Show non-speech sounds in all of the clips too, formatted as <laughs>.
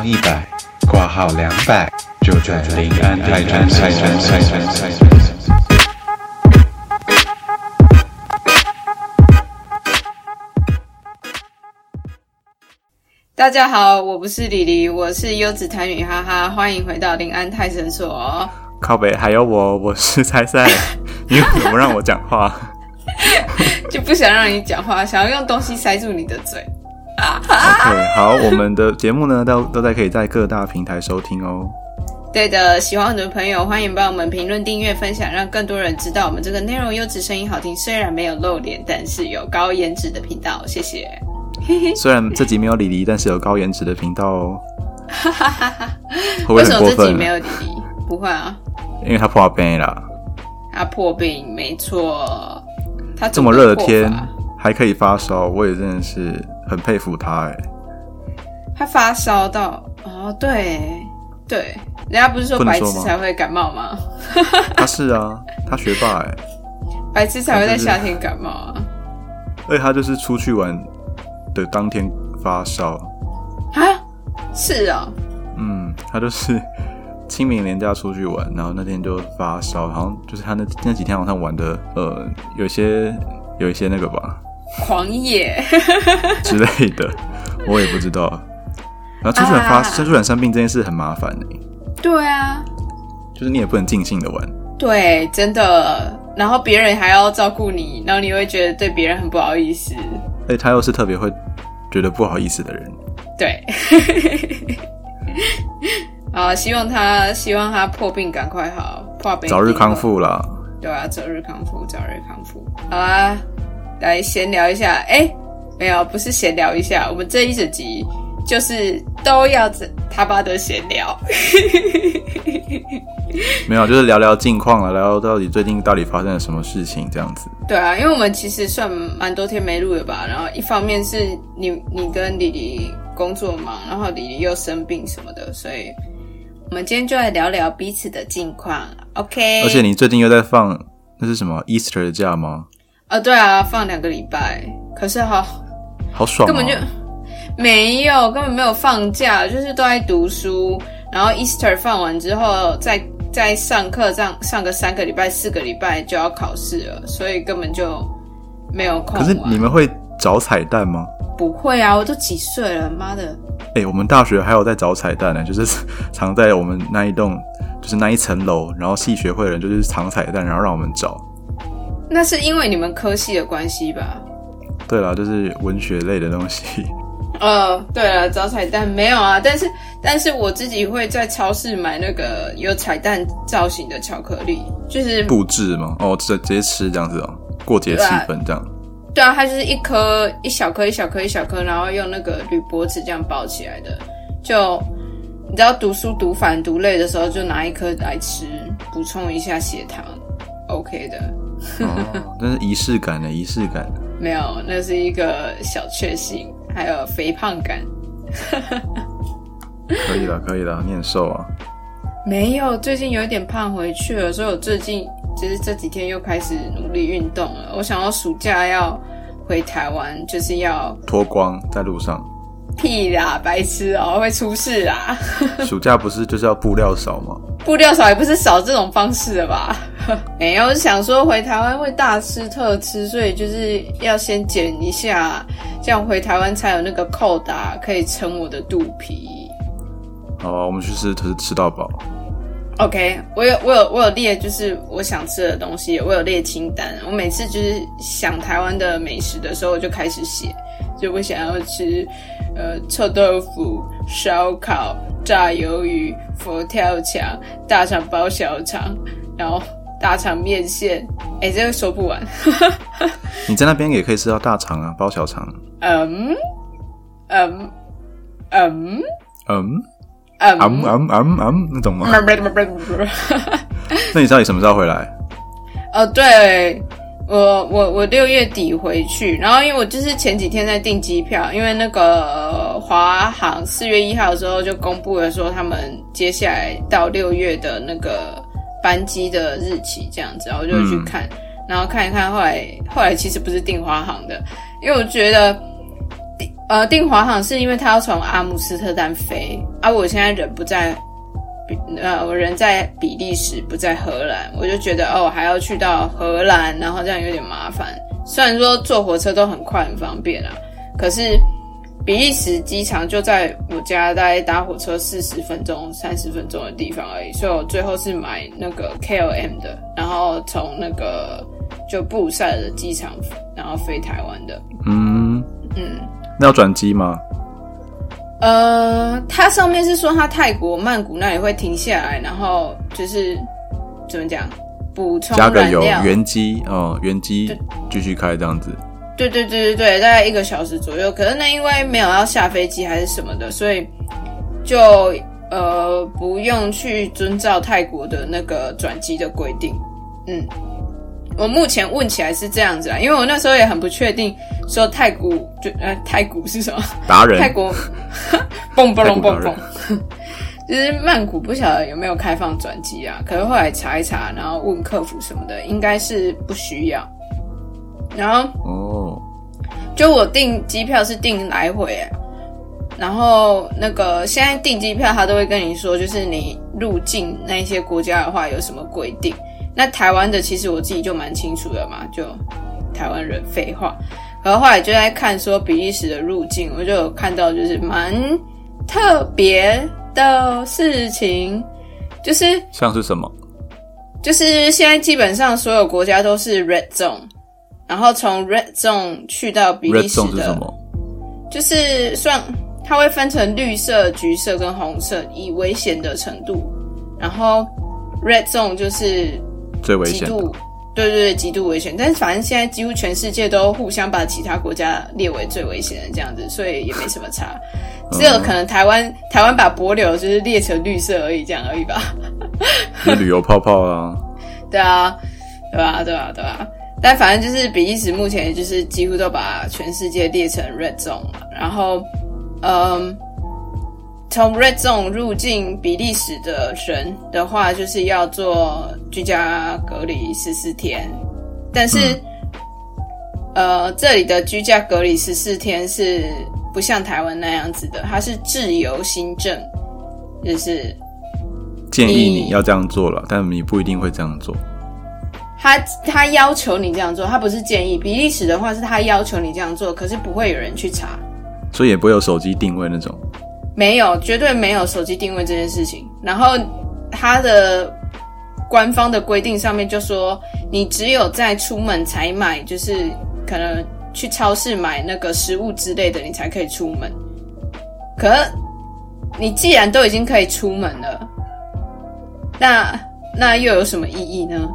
号一百，挂号两百，就在临安泰山。大家好，我不是李黎，我是优子谈语哈哈，欢迎回到临安泰诊所。靠北还有我，我是猜猜，<laughs> 你为什么让我讲话？<laughs> 就不想让你讲话，想要用东西塞住你的嘴。OK，好，我们的节目呢都都在可以在各大平台收听哦。对的，喜欢我们的朋友，欢迎帮我们评论、订阅、分享，让更多人知道我们这个内容优质、声音好听，虽然没有露脸，但是有高颜值的频道。谢谢。<laughs> 虽然这集没有李黎，但是有高颜值的频道哦。会为什么这集没？有李黎？不会啊，<laughs> 因为他破病了，他破病，没错。他这么热的天还可以发烧，我也真的是很佩服他哎。他发烧到哦，对对，人家不是说白痴才会感冒吗？<laughs> 他是啊，他学霸哎，白痴才会在夏天感冒啊！而且他就是出去玩的当天发烧，啊，是哦，嗯，他就是 <laughs> 清明年假出去玩，然后那天就发烧，好像就是他那那几天好像玩的，呃，有些有一些那个吧狂野，<laughs> 之类的，我也不知道。然后出去玩发，啊出去玩生病这件事很麻烦哎、对啊，就是你也不能尽兴的玩。对，真的。然后别人还要照顾你，然后你会觉得对别人很不好意思。而且他又是特别会觉得不好意思的人，对，<laughs> 啊，希望他希望他破病赶快好，破病早日康。复啦。对啊，早日康复，早日康复。好啦，来闲聊一下。哎，没有，不是闲聊一下，我们这一整集就是都要他妈的闲聊。<laughs> 没有，就是聊聊近况了，聊聊到底最近到底发生了什么事情这样子。对啊，因为我们其实算蛮多天没录了吧。然后一方面是你你跟李黎工作忙，然后李黎又生病什么的，所以我们今天就来聊聊彼此的近况。OK，而且你最近又在放那是什么 Easter 的假吗？啊，对啊，放两个礼拜，可是好好爽、哦！根本就没有，根本没有放假，就是都在读书。然后 Easter 放完之后，再再上课，上上个三个礼拜、四个礼拜就要考试了，所以根本就没有空可。是你们会找彩蛋吗？不会啊，我都几岁了，妈的！哎、我们大学还有在找彩蛋呢，就是藏在我们那一栋，就是那一层楼，然后系学会的人就是藏彩蛋，然后让我们找。那是因为你们科系的关系吧？对啦，就是文学类的东西。呃，<laughs> 对了，找彩蛋没有啊，但是但是我自己会在超市买那个有彩蛋造型的巧克力，就是布置吗？哦，直直接吃这样子哦，过节气氛这样。对啊，它就是一颗一小颗一小颗一小颗，然后用那个铝箔纸这样包起来的。就你知道读书读烦读累的时候，就拿一颗来吃，补充一下血糖，OK 的。哦，那是仪式感的仪式感。没有，那是一个小确幸，还有肥胖感。<laughs> 可以了，可以了，你很瘦啊。没有，最近有一点胖回去了，所以我最近就是这几天又开始努力运动了。我想要暑假要回台湾，就是要脱光在路上，屁啦，白痴哦、会出事啊！<laughs> <laughs> 暑假不是就是要布料少吗？布料少也不是少这种方式的吧？<laughs> 没有，想说回台湾会大吃特吃，所以就是要先减一下，这样回台湾才有那个扣打可以撑我的肚皮。好啊，我们去吃吃吃到饱。OK，我有我有我有列，就是我想吃的东西，我有列清单。我每次就是想台湾的美食的时候，我就开始写，就我想要吃呃臭豆腐、烧烤、炸鱿鱼、佛跳墙、大肠包小肠，然后大肠面线。哎，这个说不完。<laughs> 你在那边也可以吃到大肠啊，包小肠。嗯？嗯？嗯？嗯，嗯？啊嗯？啊嗯？啊嗯？那懂吗？<laughs> 那你到底什么时候回来？<laughs> 哦，对，我我我六月底回去，然后因为我就是前几天在订机票，因为那个华航四月一号的时候就公布了说他们接下来到六月的那个班机的日期这样子，然后我就去看，然后看一看，后来后来其实不是订华航的，因为我觉得。呃，订华航是因为他要从阿姆斯特丹飞，啊，我现在人不在，比呃，我人在比利时，不在荷兰，我就觉得哦，还要去到荷兰，然后这样有点麻烦。虽然说坐火车都很快很方便啊，可是比利时机场就在我家，大概搭火车四十分钟、三十分钟的地方而已，所以我最后是买那个 KLM 的，然后从那个就布鲁塞尔的机场，然后飞台湾的。嗯，嗯，那要转机吗？呃，它上面是说它泰国曼谷那里会停下来，然后就是怎么讲，补充加个油，原机哦，原机继续开这样子。对对对对对，大概一个小时左右。可是那因为没有要下飞机还是什么的，所以就呃不用去遵照泰国的那个转机的规定。嗯，我目前问起来是这样子啊，因为我那时候也很不确定，说泰国就呃泰国是什么？达人泰国 <laughs> 蹦蹦蹦蹦蹦，<laughs> 就是曼谷不晓得有没有开放转机啊？可是后来查一查，然后问客服什么的，应该是不需要。然后哦，就我订机票是订来回、欸，然后那个现在订机票他都会跟你说，就是你入境那一些国家的话有什么规定。那台湾的其实我自己就蛮清楚的嘛，就台湾人废话。然后后来就在看说比利时的入境，我就有看到就是蛮特别的事情，就是像是什么？就是现在基本上所有国家都是 red zone，然后从 red zone 去到比利 Red 时 Zone 是的什么？就是算它会分成绿色、橘色跟红色，以危险的程度。然后 red zone 就是最危险的。极度，对对对，极度危险。但是反正现在几乎全世界都互相把其他国家列为最危险的这样子，所以也没什么差。<laughs> 只有可能台湾台湾把柏柳就是列成绿色而已，这样而已吧。是旅游泡泡 <laughs> 啊。对啊，对吧？对吧？对吧？但反正就是比利时目前就是几乎都把全世界列成 red zone 了，然后，嗯，从 red zone 入境比利时的人的话，就是要做居家隔离十四天，但是，呃，这里的居家隔离十四天是不像台湾那样子的，它是自由新政，就是建议你你要这样做了，但你不一定会这样做。他他要求你这样做，他不是建议。比利时的话是他要求你这样做，可是不会有人去查，所以也不会有手机定位那种。没有，绝对没有手机定位这件事情。然后他的官方的规定上面就说，你只有在出门才买，就是可能去超市买那个食物之类的，你才可以出门。可你既然都已经可以出门了，那那又有什么意义呢？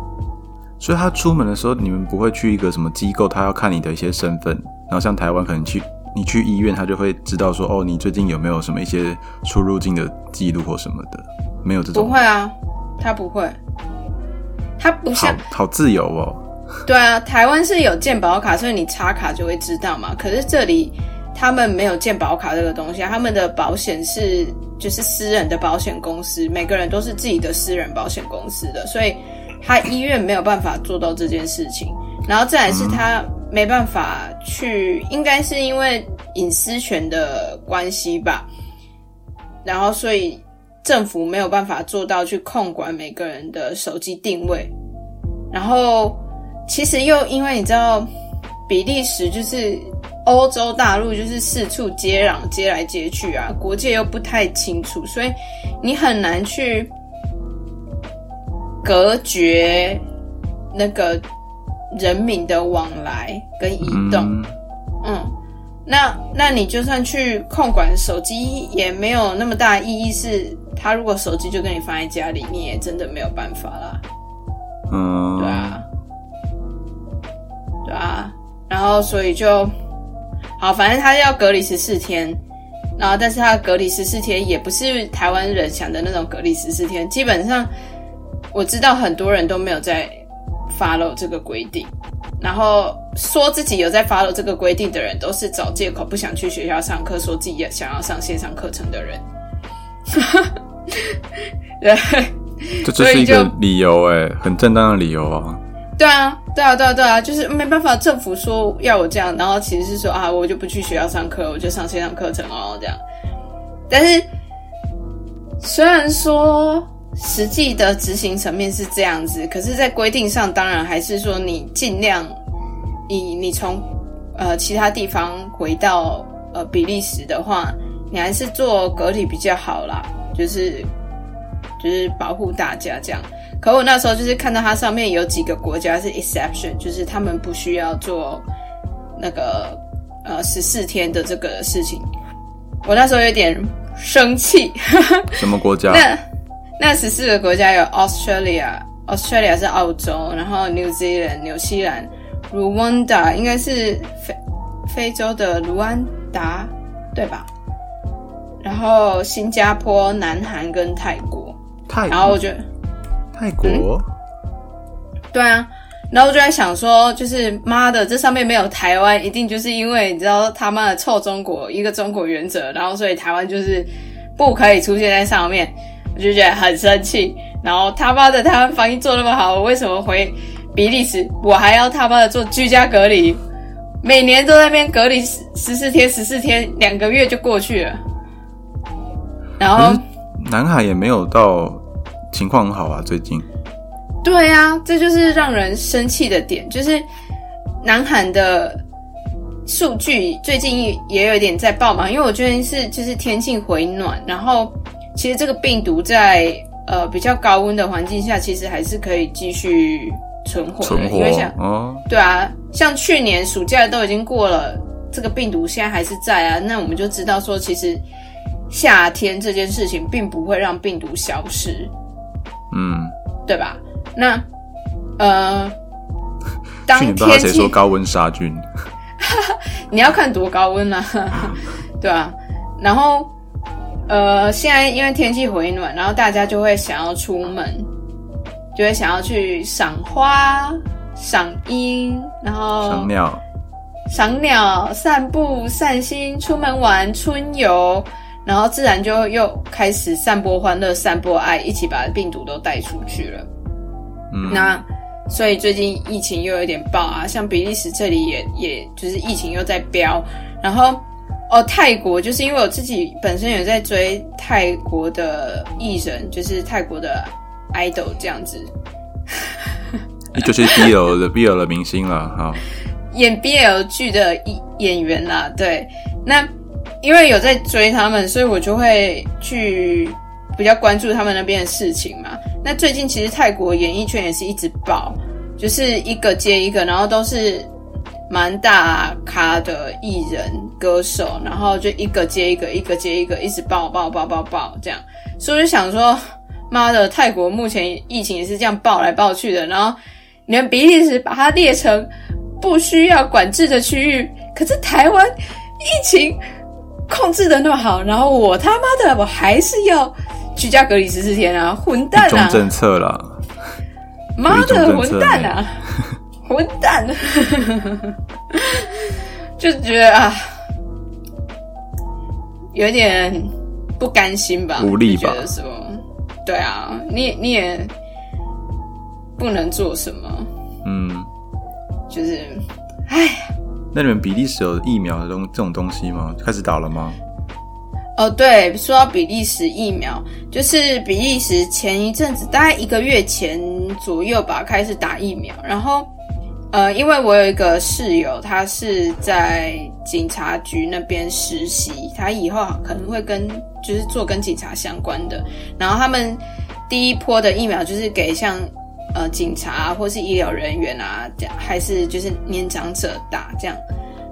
所以他出门的时候，你们不会去一个什么机构，他要看你的一些身份，然后像台湾可能去你去医院，他就会知道说，哦，你最近有没有什么一些出入境的记录或什么的，没有这种，不会啊，他不会，他不好像好自由哦。对啊，台湾是有健保卡，所以你插卡就会知道嘛。可是这里他们没有健保卡这个东西，他们的保险是就是私人的保险公司，每个人都是自己的私人保险公司的，所以他医院没有办法做到这件事情。然后再来是他没办法去，应该是因为隐私权的关系吧。然后所以政府没有办法做到去控管每个人的手机定位，然后。其实又因为你知道，比利时就是欧洲大陆，就是四处接壤，接来接去啊，国界又不太清楚，所以你很难去隔绝那个人民的往来跟移动。嗯，嗯，那那你就算去控管手机，也没有那么大的意义是。他如果手机就跟你放在家里，你也真的没有办法啦。嗯，对啊，对啊，然后所以就好，反正他要隔离十四天，然后但是他隔离十四天也不是台湾人想的那种隔离十四天，基本上我知道很多人都没有在 follow 这个规定，然后说自己有在 follow 这个规定的人，都是找借口不想去学校上课，说自己也想要上线上课程的人。对，<laughs> 这这是一个所以就理由哎，很正当的理由啊。对啊，对啊，对啊，对啊，就是没办法，政府说要我这样，然后其实是说啊，我就不去学校上课，我就上线上课程哦，这样。但是虽然说实际的执行层面是这样子，可是，在规定上，当然还是说你尽量以你从呃其他地方回到呃比利时的话，你还是做隔离比较好啦，就是就是保护大家这样。可我那时候就是看到它上面有几个国家是 exception，就是他们不需要做那个呃十四天的这个事情。我那时候有点生气。什么国家？<laughs> 那那十四个国家有 Australia，Australia 是澳洲，然后 New Zealand 纽西兰，Rwanda 应该是非非洲的卢安达，对吧？然后新加坡、南韩跟泰国。泰然后我觉得。泰国，对啊，然后我就在想说，就是妈的，这上面没有台湾，一定就是因为你知道他妈的臭中国，一个中国原则，然后所以台湾就是不可以出现在上面，我就觉得很生气。然后他妈的台湾防疫做那么好，我为什么回比利时，我还要他妈的做居家隔离，每年都在那边隔离十十四天，十四天两个月就过去了。然后南海也没有到。情况很好啊，最近。对啊，这就是让人生气的点，就是南韩的数据最近也有点在爆嘛，因为我觉得是就是天气回暖，然后其实这个病毒在呃比较高温的环境下，其实还是可以继续存活的，因为像哦，对啊，像去年暑假都已经过了，这个病毒现在还是在啊，那我们就知道说，其实夏天这件事情并不会让病毒消失。嗯，对吧？那呃，<laughs> 当天气谁说高温杀菌？<laughs> 你要看多高温啊，<laughs> 对吧？然后呃，现在因为天气回暖，然后大家就会想要出门，就会想要去赏花、赏樱，然后赏鸟、赏鸟、散步、散心、出门玩、春游。然后自然就又开始散播欢乐、散播爱，一起把病毒都带出去了。嗯，那所以最近疫情又有点爆啊，像比利时这里也也就是疫情又在飙。然后哦，泰国就是因为我自己本身有在追泰国的艺人，就是泰国的 idol 这样子，<laughs> 就是 BL 的 BL 的明星了哈，演 BL 剧的演演员啦，对，那。因为有在追他们，所以我就会去比较关注他们那边的事情嘛。那最近其实泰国演艺圈也是一直爆，就是一个接一个，然后都是蛮大咖的艺人歌手，然后就一个接一个，一个接一个，一直爆爆爆爆爆这样。所以我就想说，妈的，泰国目前疫情也是这样爆来爆去的，然后你们比利时把它列成不需要管制的区域，可是台湾疫情。控制的那么好，然后我他妈的我还是要居家隔离十四天啊！混蛋啊！政策了，妈的混蛋啊！混蛋！<laughs> 就觉得啊，有点不甘心吧？无力吧？说，对啊，你你也不能做什么。嗯，就是，哎。那你们比利时有疫苗的东这种东西吗？开始打了吗？哦，对，说到比利时疫苗，就是比利时前一阵子，大概一个月前左右吧，开始打疫苗。然后，呃，因为我有一个室友，他是在警察局那边实习，他以后可能会跟就是做跟警察相关的。然后他们第一波的疫苗就是给像。呃，警察或是医疗人员啊，这样还是就是年长者打这样，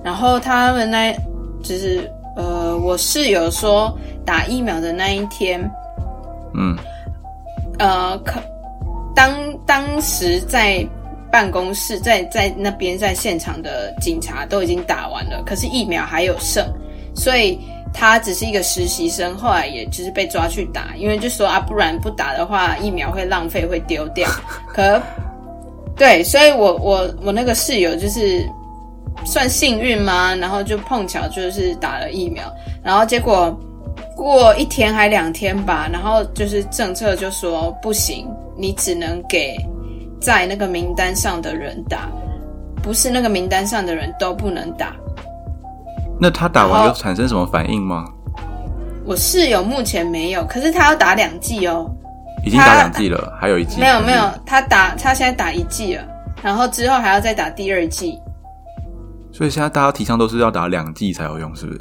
然后他们那，就是呃，我室友说打疫苗的那一天，嗯，呃，可当当时在办公室，在在那边在现场的警察都已经打完了，可是疫苗还有剩，所以。他只是一个实习生，后来也就是被抓去打，因为就说啊，不然不打的话，疫苗会浪费，会丢掉。<laughs> 可对，所以我我我那个室友就是算幸运吗？然后就碰巧就是打了疫苗，然后结果过一天还两天吧，然后就是政策就说不行，你只能给在那个名单上的人打，不是那个名单上的人都不能打。那他打完有产生什么反应吗？我室友目前没有，可是他要打两剂哦。已经打两剂了，还有一剂没有没有，他打他现在打一剂了，然后之后还要再打第二剂。所以现在大家提倡都是要打两剂才有用，是不是？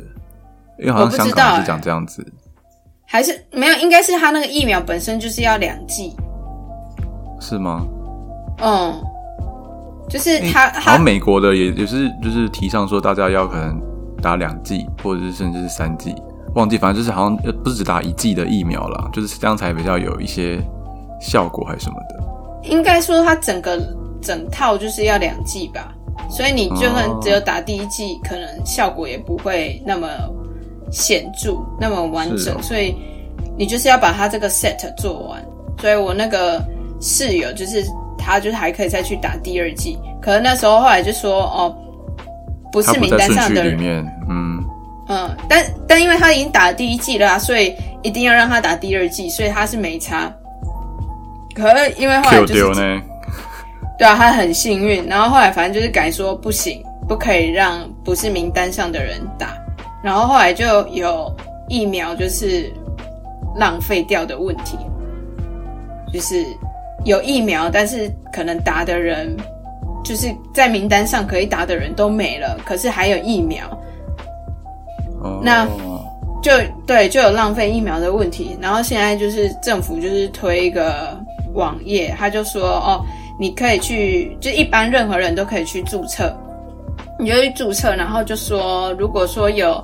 因为好像香港是欸讲这样子，还是没有，应该是他那个疫苗本身就是要两剂。是吗？嗯，就是诶他他好像美国的也也是就是提倡说大家要可能打两剂，或者是甚至是三剂，忘记，反正就是好像呃不是只打一剂的疫苗啦，就是这样才比较有一些效果还是什么的。应该说它整个整套就是要两剂吧，所以你就算哦。只有打第一剂，可能效果也不会那么显著、那么完整，哦。所以你就是要把它这个 set 做完。所以我那个室友就是他就是还可以再去打第二季，可是那时候后来就说哦，不是名单上的人，嗯，嗯，但但因为他已经打了第一季了、啊，所以一定要让他打第二季，所以他是没差。可是因为后来就是丢呢，<laughs> 对啊，他很幸运，然后后来反正就是改说不行，不可以让不是名单上的人打，然后后来就有疫苗就是浪费掉的问题，就是有疫苗，但是可能打的人就是在名单上可以打的人都没了，可是还有疫苗，哦，那就对，就有浪费疫苗的问题。然后现在就是政府就是推一个网页，他就说哦，你可以去，就一般任何人都可以去注册，你就去注册，然后就说，如果说有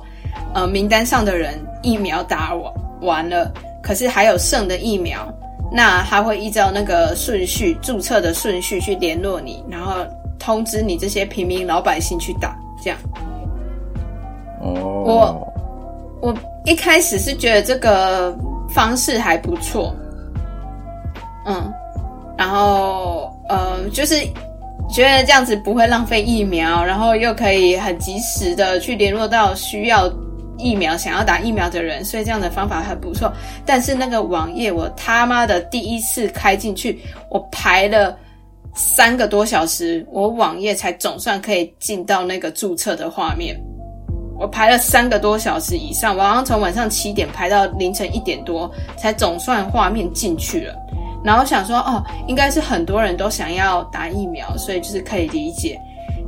呃名单上的人疫苗打完完了，可是还有剩的疫苗，那他会依照那个顺序注册的顺序去联络你，然后通知你这些平民老百姓去打，这样。哦，我我一开始是觉得这个方式还不错，嗯，然后呃，就是觉得这样子不会浪费疫苗，然后又可以很及时的去联络到需要疫苗、想要打疫苗的人，所以这样的方法很不错。但是那个网页我他妈的第一次开进去，我排了。三个多小时，我网页才总算可以进到那个注册的画面。我排了三个多小时以上，我好像从晚上七点排到凌晨一点多，才总算画面进去了。然后想说，哦，应该是很多人都想要打疫苗，所以就是可以理解。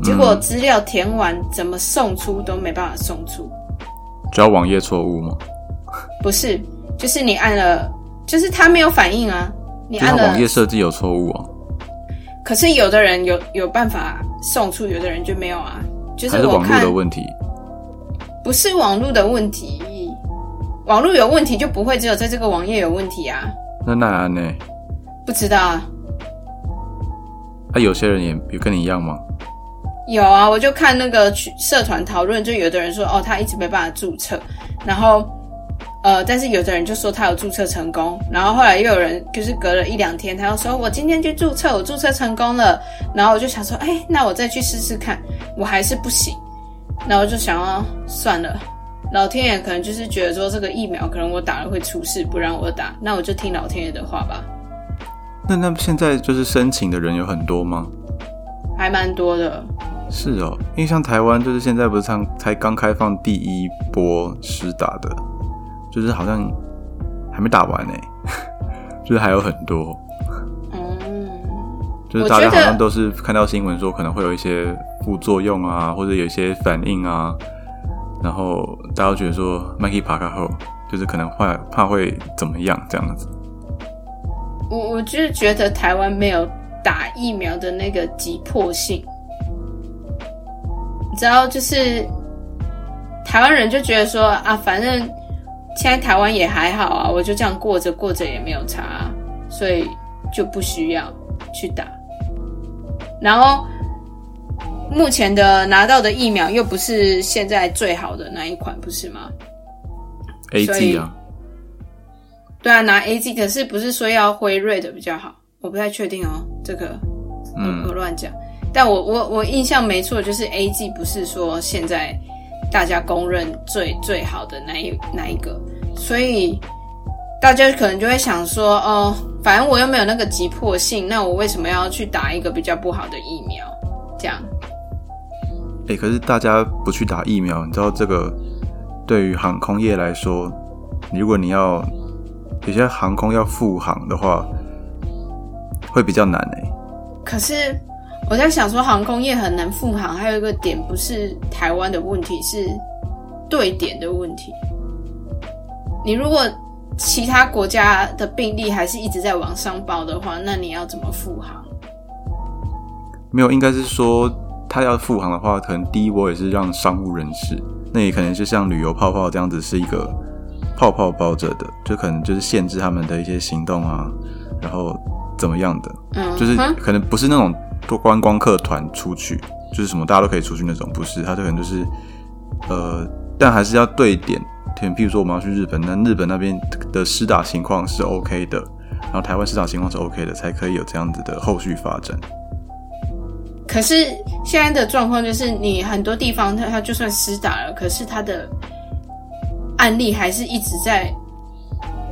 结果资料填完，怎么送出都没办法送出。只要网页错误吗？不是，就是你按了，就是它没有反应啊。你按了网页，设计有错误啊，可是有的人有有办法送出，有的人就没有啊。就是还是网络的问题？不是网络的问题，网络有问题就不会只有在这个网页有问题啊。那奈安呢？不知道啊，啊，有些人也有跟你一样吗？有啊，我就看那个去社团讨论，就有的人说哦，他一直没办法注册，然后呃，但是有的人就说他有注册成功，然后后来又有人就是隔了一两天，他又说我今天去注册，我注册成功了，然后我就想说，哎，那我再去试试看，我还是不行，然后我就想要算了。老天爷可能就是觉得说这个疫苗可能我打了会出事，不让我打，那我就听老天爷的话吧，那那现在就是申请的人有很多吗？还蛮多的。是哦，因为像台湾就是现在不是才才刚开放第一波施打的，就是好像还没打完呢，<laughs> 就是还有很多，嗯，就是大家好像都是看到新闻说可能会有一些副作用啊，或者有一些反应啊，然后大家觉得说麦克爬卡后就是可能怕怕会怎么样这样子。我我就是觉得台湾没有打疫苗的那个急迫性，你知道，就是台湾人就觉得说啊，反正现在台湾也还好啊，我就这样过着过着也没有差、啊，所以就不需要去打。然后目前的拿到的疫苗又不是现在最好的那一款，不是吗？A 所 G 啊，对啊，拿 A Z，可是不是说要辉瑞的比较好？我不太确定哦，这个我乱讲。但我我我印象没错，就是 A G 不是说现在大家公认最最好的那一那一个，所以大家可能就会想说，哦，反正我又没有那个急迫性，那我为什么要去打一个比较不好的疫苗？这样，哎、可是大家不去打疫苗，你知道这个对于航空业来说，如果你要有些航空要复航的话，会比较难哎、可是我在想说，航空业很难复航，还有一个点不是台湾的问题，是对点的问题。你如果其他国家的病例还是一直在往上报的话，那你要怎么复航？没有，应该是说他要复航的话，可能第一波也是让商务人士，那也可能是像旅游泡泡这样子，是一个泡泡包着的，就可能就是限制他们的一些行动啊，然后怎么样的，嗯，就是可能不是那种多观光客团出去，就是什么大家都可以出去那种，不是，他就可能就是呃，但还是要对点。譬如说我们要去日本，那日本那边的施打情况是 OK 的，然后台湾施打情况是 OK 的，才可以有这样子的后续发展。可是现在的状况就是，你很多地方它它就算施打了，可是它的案例还是一直在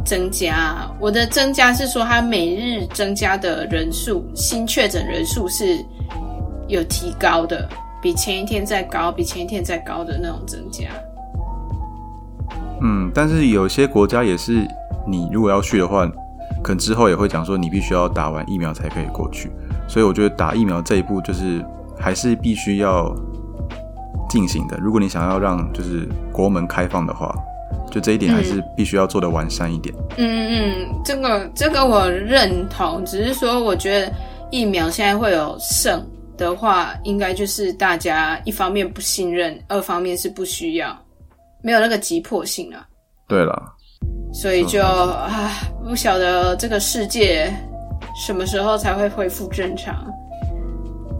增加。我的增加是说，它每日增加的人数，新确诊人数是有提高的，比前一天再高，比前一天再高的那种增加。嗯，但是有些国家也是，你如果要去的话，可能之后也会讲说你必须要打完疫苗才可以过去。所以我觉得打疫苗这一步就是还是必须要进行的。如果你想要让就是国门开放的话，就这一点还是必须要做的完善一点。嗯嗯，这个这个我认同，只是说我觉得疫苗现在会有剩的话，应该就是大家一方面不信任，二方面是不需要，没有那个急迫性啊，对了，所以就啊，不晓得这个世界什么时候才会恢复正常，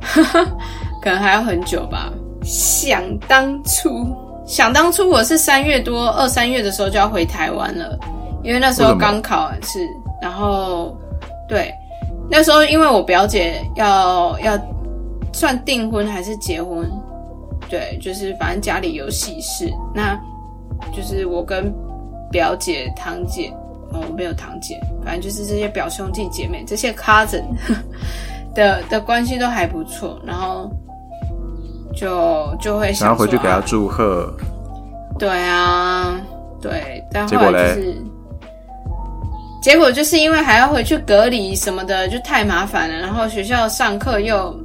<laughs> 可能还要很久吧。想当初，想当初我是三月多二三月的时候就要回台湾了，因为那时候刚考完试，然后对，那时候因为我表姐要要算订婚还是结婚，对，就是反正家里有喜事，那就是我跟表姐、堂姐，哦，没有堂姐，反正就是这些表兄弟姐妹，这些 cousin 的的关系都还不错，然后就就会想然后回去给他祝贺。对啊，对，但后来就是，结果就是因为还要回去隔离什么的，就太麻烦了。然后学校上课又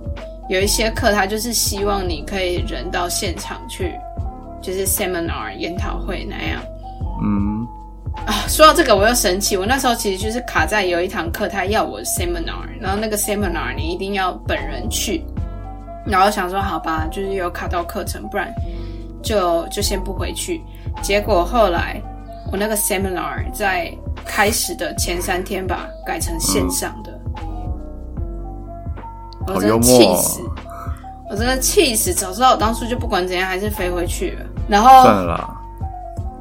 有一些课，他就是希望你可以人到现场去，就是 seminar 研讨会那样。嗯，啊，说到这个我又生气，我那时候其实就是卡在有一堂课，他要我 seminar，然后那个 seminar 你一定要本人去，然后想说好吧，就是有卡到课程，不然就就先不回去。结果后来我那个 seminar 在开始的前三天吧，改成线上的，我真的气死，我真的气死！早知道我当初就不管怎样还是飞回去了，然后算了啦。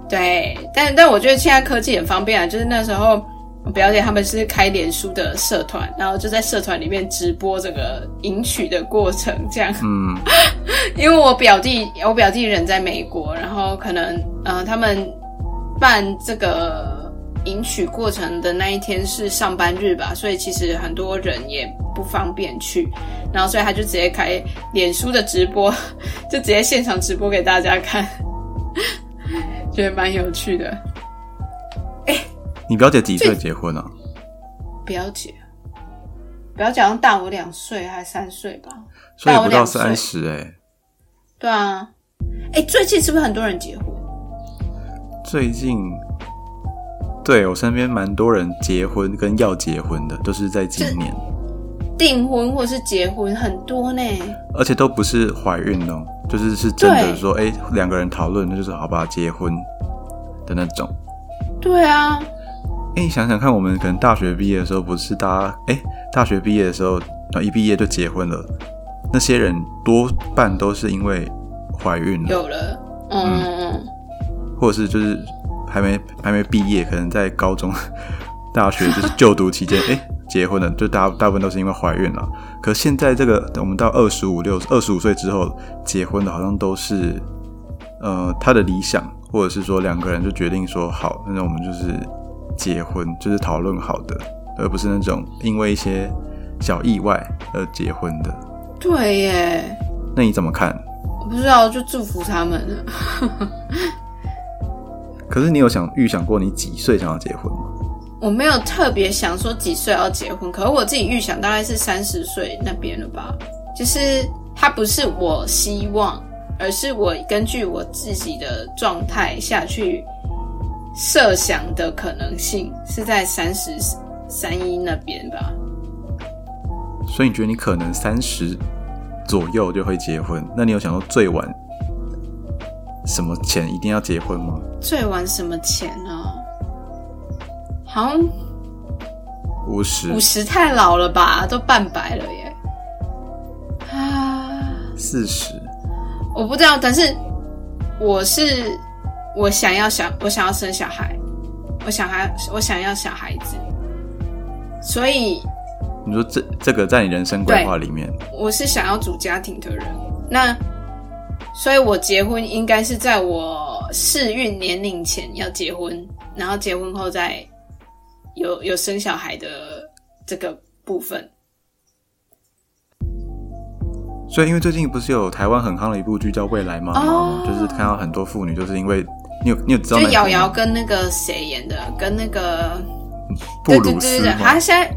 对，但但我觉得现在科技很方便啊，就是那时候我表姐他们是开脸书的社团，然后就在社团里面直播这个迎娶的过程，这样。嗯，<laughs> 因为我表弟，我表弟人在美国，然后可能呃他们办这个迎娶过程的那一天是上班日吧，所以其实很多人也不方便去，然后所以他就直接开脸书的直播，<laughs> 就直接现场直播给大家看，<laughs> 觉得蛮有趣的。你表姐几岁结婚啊？表姐，表姐好像大我两岁还三岁吧？所以不到三十哎。对啊，哎，最近是不是很多人结婚？最近，对我身边蛮多人结婚跟要结婚的，都是在今年，订婚或是结婚很多呢。而且都不是怀孕哦，就是是真的对说，哎、两个人讨论，那就是好吧，结婚的那种。对啊，哎、你想想看，我们可能大学毕业的时候，不是大家哎、大学毕业的时候，然后一毕业就结婚了，那些人多半都是因为怀孕了，有了，嗯嗯嗯，或者是就是还没还没毕业，可能在高中、大学就是就读期间，<laughs> 哎、结婚了，就大大部分都是因为怀孕了。可现在这个，我们到二十五六、二十五岁之后结婚的，好像都是呃他的理想，或者是说两个人就决定说好，那我们就是结婚，就是讨论好的，而不是那种因为一些小意外而结婚的。对耶，那你怎么看？我不知道，就祝福他们。<laughs> 可是你有想预想过你几岁想要结婚吗？我没有特别想说几岁要结婚，可是我自己预想大概是三十岁那边了吧。就是它不是我希望，而是我根据我自己的状态下去设想的可能性是在三十三一那边吧。所以你觉得你可能三十左右就会结婚？那你有想到最晚什么前一定要结婚吗？最晚什么前呢？好像五十五十太老了吧，都半百了耶。啊，四十，我不知道，但是我是我想要小，我想要生小孩，我想孩我想要小孩子，所以你说这这个在你人生规划里面，我是想要组家庭的人。那所以，我结婚应该是在我适孕年龄前要结婚，然后结婚后再有有生小孩的这个部分。所以，因为最近不是有台湾很夯的一部剧叫《未来妈妈》吗？就是看到很多妇女，就是因为你有你有知道就瑶瑶跟那个谁演的，跟那个布鲁斯对对对对，他现在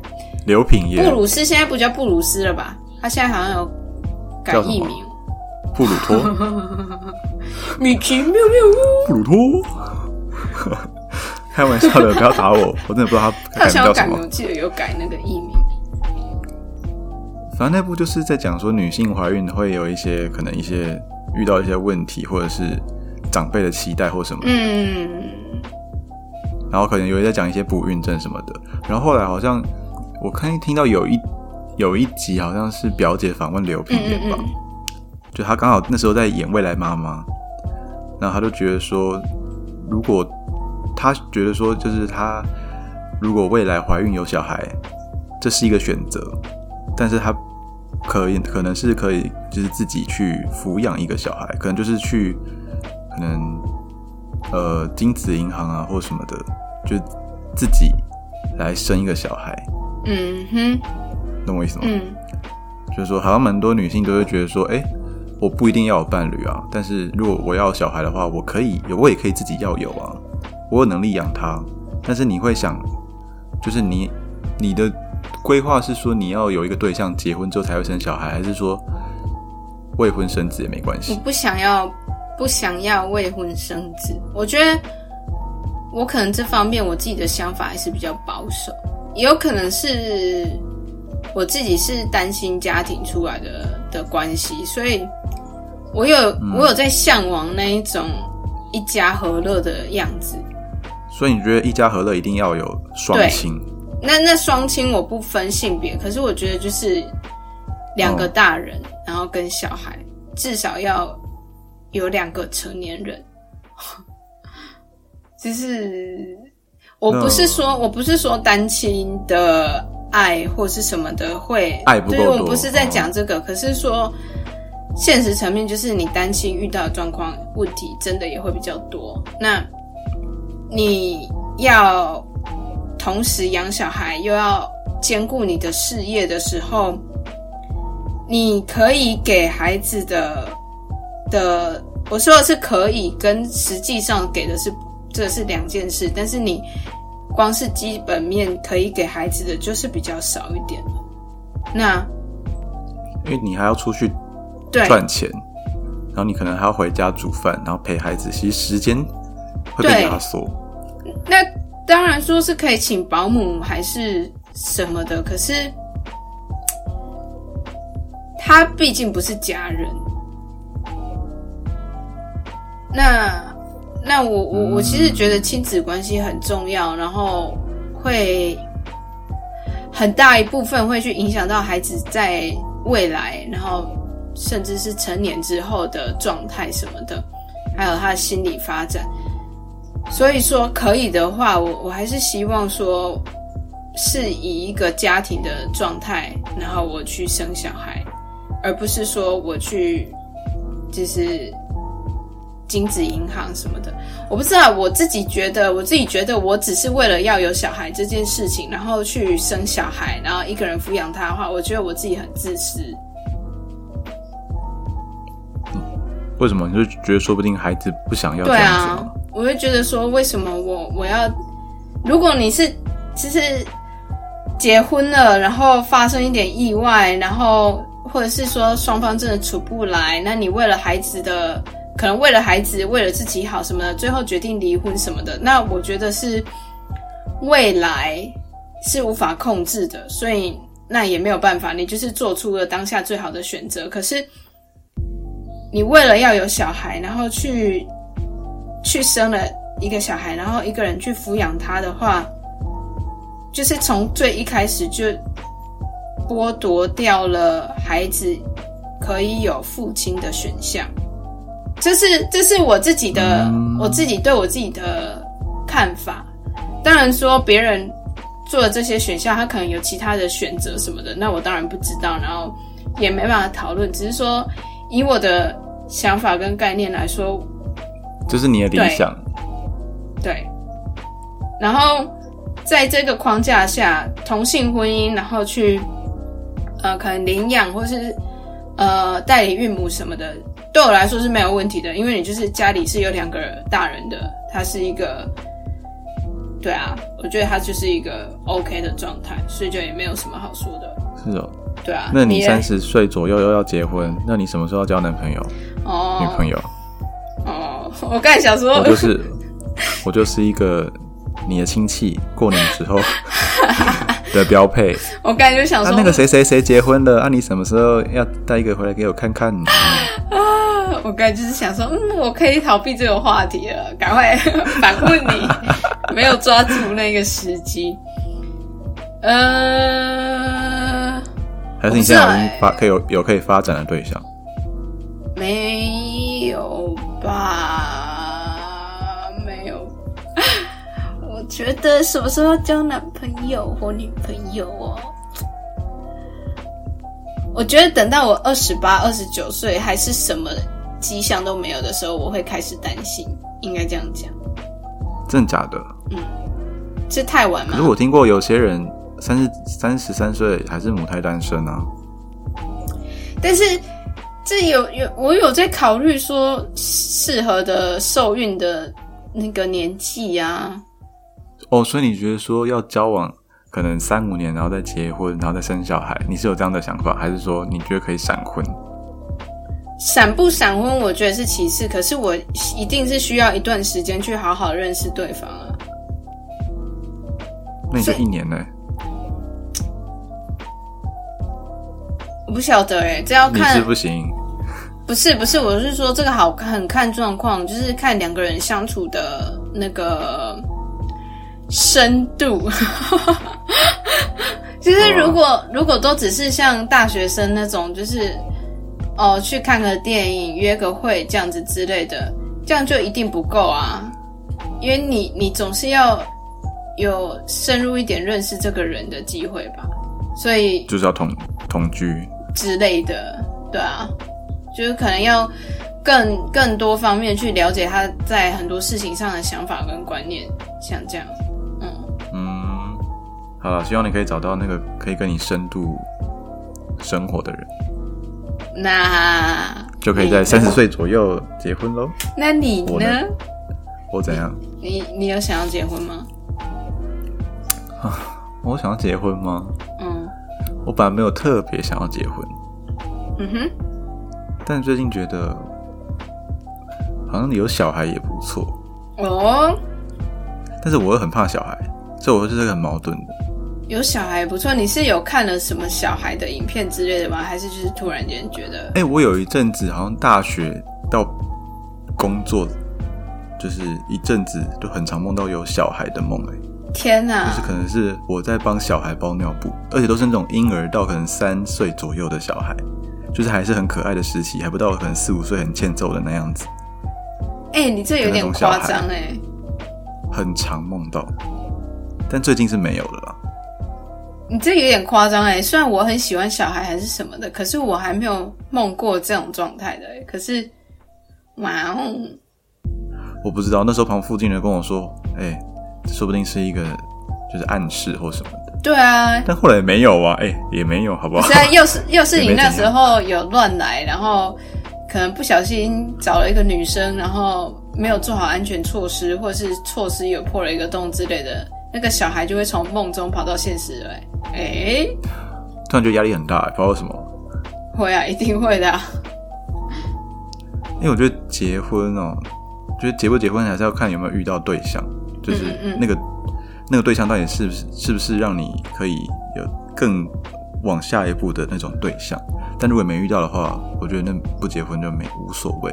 刘品言布鲁斯现在不叫布鲁斯了吧？他现在好像有改艺名，布鲁托，米奇妙妙屋。布鲁托。开玩笑的，不要打我，我真的不知道他 <laughs> 改名叫什么我。记得有改那个艺名。反正那部就是在讲说女性怀孕会有一些可能一些遇到一些问题，或者是长辈的期待或什么，嗯，然后可能有在讲一些不孕症什么的。然后后来好像我看听到有一有一集好像是表姐访问刘品言吧，嗯嗯。就她刚好那时候在演未来妈妈，然后她就觉得说，如果她觉得说就是她如果未来怀孕有小孩，这是一个选择，但是她可以可能是可以就是自己去抚养一个小孩，可能就是去可能呃精子银行啊或什么的，就自己来生一个小孩，嗯哼，懂我意思吗？嗯就是说，好像蛮多女性都会觉得说，哎、我不一定要有伴侣啊，但是如果我要小孩的话，我可以，我也可以自己要有啊，我有能力养他。但是你会想，就是你你的规划是说你要有一个对象，结婚之后才会生小孩，还是说未婚生子也没关系？我不想要，不想要未婚生子。我觉得我可能这方面我自己的想法还是比较保守，也有可能是我自己是单亲家庭出来的的关系，所以我有、我有在向往那一种一家和乐的样子。所以你觉得一家和乐一定要有双对亲？那那双亲我不分性别，可是我觉得就是两个大人，然后跟小孩，至少要有两个成年人。<laughs> 就是我不是说我不是说单亲的爱或是什么的会爱不够对，我多不是在讲这个，可是说现实层面就是你单亲遇到的状况问题真的也会比较多。那你要同时养小孩，又要兼顾你的事业的时候，你可以给孩子的的，我说的是可以，跟实际上给的是这是两件事。但是你光是基本面可以给孩子的就是比较少一点。那因为你还要出去赚钱，然后你可能还要回家煮饭，然后陪孩子，其实时间会被对压缩。那当然说是可以请保姆还是什么的，可是他毕竟不是家人。那那我我我其实觉得亲子关系很重要，然后会很大一部分会去影响到孩子在未来，然后甚至是成年之后的状态什么的，还有他的心理发展。所以说，可以的话，我我还是希望说，是以一个家庭的状态，然后我去生小孩，而不是说我去就是精子银行什么的。我不知道，我自己觉得，我自己觉得，我只是为了要有小孩这件事情，然后去生小孩，然后一个人抚养他的话，我觉得我自己很自私。为什么？你就觉得说不定孩子不想要这对样子啊？，我会觉得说，为什么我我要？如果你是就是结婚了，然后发生一点意外，然后或者是说双方真的处不来，那你为了孩子的，可能为了孩子，为了自己好什么的，最后决定离婚什么的，那我觉得是未来是无法控制的，所以那也没有办法，你就是做出了当下最好的选择。可是你为了要有小孩，然后去去生了一个小孩，然后一个人去抚养他的话，就是从最一开始就剥夺掉了孩子可以有父亲的选项。这是这是我自己的，嗯我自己对我自己的看法。当然说别人做的这些选项，他可能有其他的选择什么的，那我当然不知道，然后也没办法讨论。只是说以我的想法跟概念来说，这是你的理对想，对，然后在这个框架下，同性婚姻，然后去呃，可能领养或是呃代理孕母什么的，对我来说是没有问题的，因为你就是家里是有两个大人的，他是一个，对啊，我觉得他就是一个 OK 的状态，所以就也没有什么好说的，是哦。对啊。那你三十岁左右又要结婚，那你什么时候要交男朋友、哦女朋友？哦，我刚才想说，我就是我就是一个你的亲戚，过年之后 <laughs> 的标配。我刚才就想啊，说，那个谁谁谁结婚了，啊，你什么时候要带一个回来给我看看？<laughs> 我刚才就是想说，嗯，我可以逃避这个话题了，赶快 <laughs> 反问你，<laughs> 没有抓住那个时机。呃，还是你现在发可以有有可以发展的对象？没有吧？没有。<laughs> 我觉得什么时候交男朋友或女朋友哦？我觉得等到我二十八、二十九岁，还是什么迹象都没有的时候，我会开始担心。应该这样讲，真的假的？嗯是太晚吗可是？我听过有些人三十三十三岁还是母胎单身啊。但是这有有我有在考虑说适合的受孕的那个年纪啊。哦，所以你觉得说要交往可能三五年，然后再结婚，然后再生小孩，你是有这样的想法，还是说你觉得可以闪婚？闪不闪婚，我觉得是其次，可是我一定是需要一段时间去好好认识对方啊。那你就一年呢、我不晓得哎、这要你看是不行。不是不是，我是说这个好很看状况，就是看两个人相处的那个深度。<laughs> 就是如果、如果都只是像大学生那种，就是哦去看个电影、约个会这样子之类的，这样就一定不够啊，因为你你总是要有深入一点认识这个人的机会吧，所以就是要同同居，之类的，对啊，就是可能要更更多方面去了解他在很多事情上的想法跟观念，像这样，嗯，嗯，好了，希望你可以找到那个可以跟你深度生活的人，那就可以在三十，岁左右结婚喽。那你呢？我怎样？你你有想要结婚吗？啊我想要结婚吗？嗯我本来没有特别想要结婚，嗯哼，但最近觉得好像有小孩也不错，哦，但是我又很怕小孩，所以我就是很矛盾的。有小孩不错。你是有看了什么小孩的影片之类的吗？还是就是突然间觉得哎、我有一阵子好像大学到工作，就是一阵子就很常梦到有小孩的梦、哎，天哪就是可能是我在帮小孩包尿布，而且都是那种婴儿到可能三岁左右的小孩，就是还是很可爱的时期，还不到可能四五岁很欠揍的那样子，哎、你这有点夸张哎。很常梦到，但最近是没有了啦。你这有点夸张哎，虽然我很喜欢小孩还是什么的，可是我还没有梦过这种状态的哎。可是，哇哦，我不知道，那时候旁附近人跟我说，哎、说不定是一个就是暗示或什么的，对啊，但后来没有啊，哎、也没有，好不好是？啊，又是 <laughs> 又是你那时候有乱来，然后可能不小心找了一个女生，然后没有做好安全措施，或是措施有破了一个洞之类的，那个小孩就会从梦中跑到现实来。哎、突然觉得压力很大，不知道为什么。会啊，一定会的啊、<laughs> 因为我觉得结婚哦，觉得结不结婚还是要看有没有遇到对象，就是嗯嗯嗯那个、那个对象到底是不是是不是让你可以有更往下一步的那种对象。但如果没遇到的话，我觉得那不结婚就没无所谓。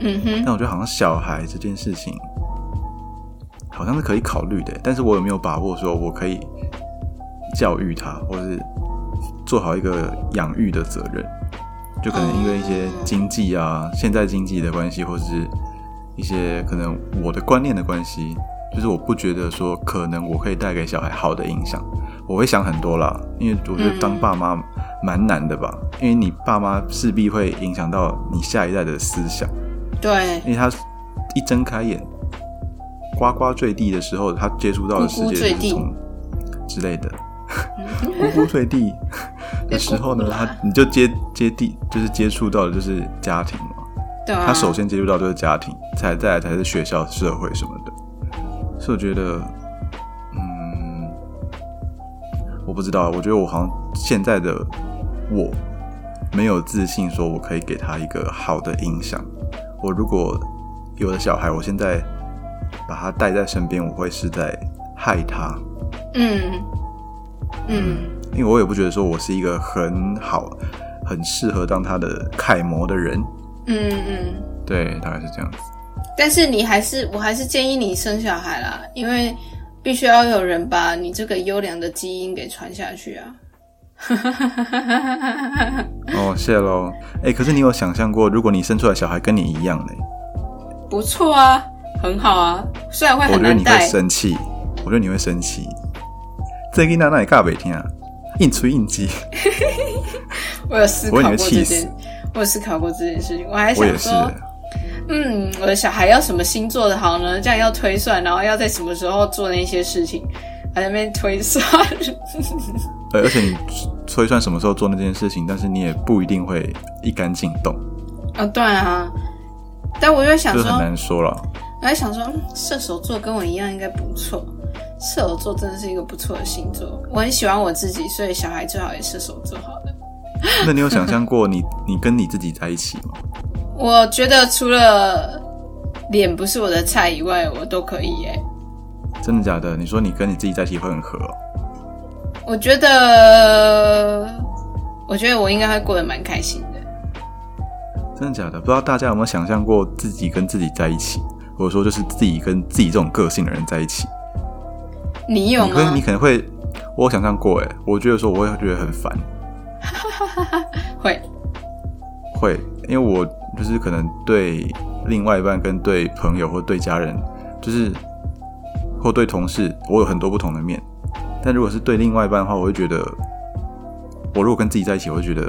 嗯哼，但我觉得好像小孩这件事情，好像是可以考虑的，但是我有没有把握说我可以教育他，或是做好一个养育的责任？就可能因为一些经济啊，现在经济的关系，或是一些可能我的观念的关系，就是我不觉得说可能我可以带给小孩好的影响，我会想很多啦，因为我觉得当爸妈蛮难的吧，因为你爸妈势必会影响到你下一代的思想。对，因为他一睁开眼，呱呱坠地的时候，他接触到的世界是从之类的，<laughs> 咕咕坠地 <laughs> 的时候呢，他你就接接地，就是接触到的就是家庭嘛。对啊，他首先接触到就是家庭，才再来才是学校、社会什么的。所以我觉得，嗯，我不知道，我觉得我好像现在的我没有自信，说我可以给他一个好的影响。我如果有了小孩，我现在把他带在身边，我会是在害他，嗯嗯因为我也不觉得说我是一个很好、很适合当他的楷模的人。嗯嗯，对，大概是这样子。但是你还是，我还是建议你生小孩啦，因为必须要有人把你这个优良的基因给传下去啊。<laughs> 哦，谢喽。哎、可是你有想象过，如果你生出来小孩跟你一样嘞？不错啊，很好啊，虽然会我觉得你会生气，我觉得你会生气。这个娜娜也尬北听啊，硬吹硬激。我有思考过这件，我有思考过这件事情，我还想说，嗯，我的小孩要什么星座的好呢？这样要推算，然后要在什么时候做那些事情，还在那边推算。<laughs> 对，而且你推算什么时候做那件事情，但是你也不一定会一杆进洞，啊，对啊，但我就想就很，难说了。我还想说，嗯射手座跟我一样应该不错。射手座真的是一个不错的星座，我很喜欢我自己，所以小孩最好也射手座好了。那你有想象过你 <laughs> 你跟你自己在一起吗？我觉得除了脸不是我的菜以外，我都可以耶。真的假的？你说你跟你自己在一起会很合、哦？我觉得，我觉得我应该会过得蛮开心的。真的假的？不知道大家有没有想象过自己跟自己在一起，或者说就是自己跟自己这种个性的人在一起？你有吗你？可能会，我有想象过，哎，我觉得说我会觉得很烦，<laughs> 会，会，因为我就是可能对另外一半跟对朋友或对家人，就是或对同事，我有很多不同的面。但如果是对另外一半的话，我会觉得，我如果跟自己在一起，我会觉得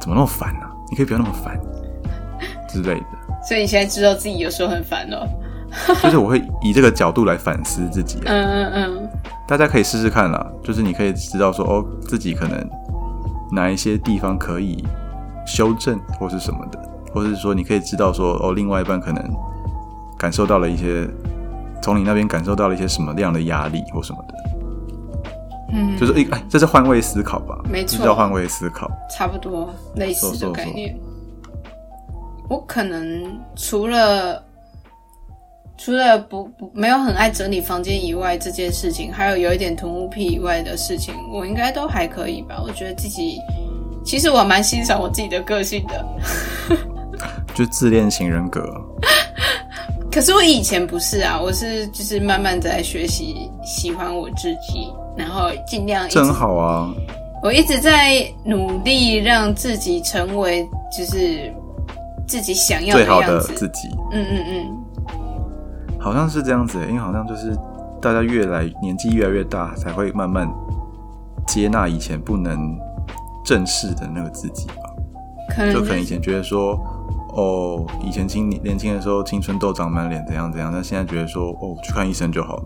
怎么那么烦呢、你可以不要那么烦之类的。所以你现在知道自己有时候很烦哦。<laughs> 就是我会以这个角度来反思自己啊、嗯嗯嗯，大家可以试试看啦，就是你可以知道说哦，自己可能哪一些地方可以修正或是什么的，或是说你可以知道说哦，另外一半可能感受到了一些，从你那边感受到了一些什么样的压力或什么的，嗯，就是一哎，这是换位思考吧？没错换位思考。差不多类似的概念。我可能除了除了不不没有很爱整理房间以外，这件事情，还有有一点囤物癖以外的事情，我应该都还可以吧。我觉得自己其实我蛮欣赏我自己的个性的，<laughs> 就自恋型人格，<laughs> 可是我以前不是啊，我是就是慢慢在学习喜欢我自己，然后尽量真好啊！我一直在努力让自己成为就是自己想要最好的。自己，嗯嗯嗯，好像是这样子欸，因为好像就是大家越来年纪越来越大，才会慢慢接纳以前不能正视的那个自己吧。可能就可能以前觉得说，哦，以前青年年轻的时候青春痘长满脸怎样怎样，但现在觉得说哦，去看医生就好了，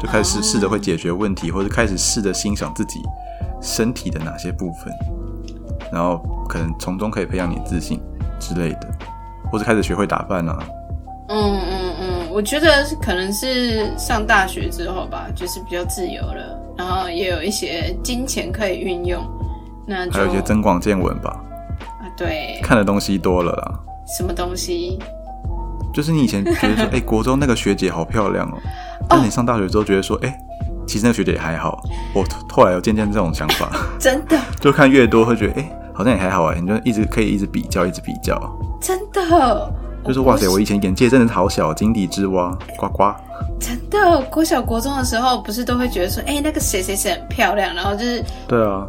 就开始试着会解决问题，或者开始试着欣赏自己身体的哪些部分，然后可能从中可以培养你自信之类的，或者开始学会打扮啊。嗯嗯嗯，我觉得可能是上大学之后吧，就是比较自由了，然后也有一些金钱可以运用，那就还有一些增广见闻吧，啊对，看的东西多了啦。什么东西？就是你以前觉得说，<laughs> 哎、国中那个学姐好漂亮哦，但你上大学之后觉得说，哎、其实那个学姐也还好。我后来有渐渐这种想法，<laughs> 真的 <laughs> 就看越多会觉得，哎、好像也还好哎，你就一直可以一直比较，一直比较，真的，就是哇塞，我以前眼界真的是好小，井底之蛙，呱呱。真的？国小国中的时候，不是都会觉得说，哎、那个谁谁谁很漂亮，然后就是对啊，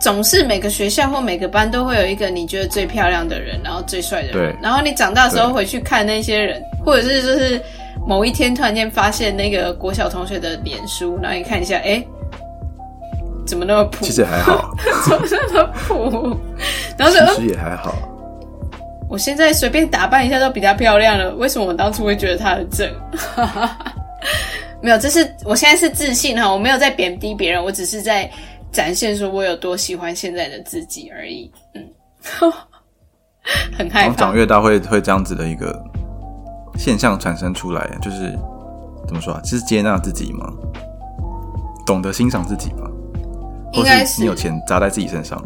总是每个学校或每个班都会有一个你觉得最漂亮的人，然后最帅的人。对。然后你长大之后对回去看那些人，或者是就是某一天突然间发现那个国小同学的脸书，然后你看一下，哎，怎么那么普？其实也还好，<laughs> 怎么那么普？然后就，其嗯实也还好。我现在随便打扮一下都比她漂亮了，为什么我当初会觉得她很正？<laughs> 没有，这是我现在是自信哈，我没有在贬低别人，我只是在展现说我有多喜欢现在的自己而已。嗯，<laughs> 很害怕然后长。越大会会这样子的一个现象产生出来，就是怎么说啊？就是接纳自己嘛，懂得欣赏自己嘛，或应该你有钱砸在自己身上。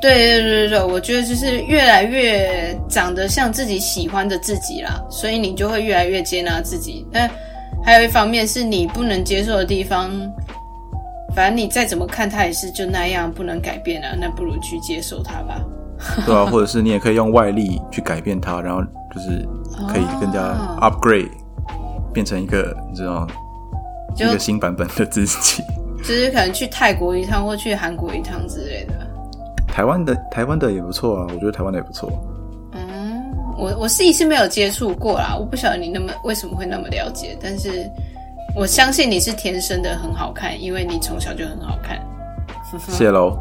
对对对对对，我觉得就是越来越长得像自己喜欢的自己啦，所以你就会越来越接纳自己。但还有一方面是你不能接受的地方，反正你再怎么看它也是就那样，不能改变啊，那不如去接受它吧。对啊，或者是你也可以用外力去改变它，然后就是可以更加哦 upgrade，、变成一个你知道一个新版本的自己。就是可能去泰国一趟或去韩国一趟之类的。台湾的台湾的也不错啊，我觉得台湾的也不错。嗯，我我自己是没有接触过啦，我不晓得你那么为什么会那么了解，但是我相信你是天生的很好看，因为你从小就很好看。<laughs> 谢喽。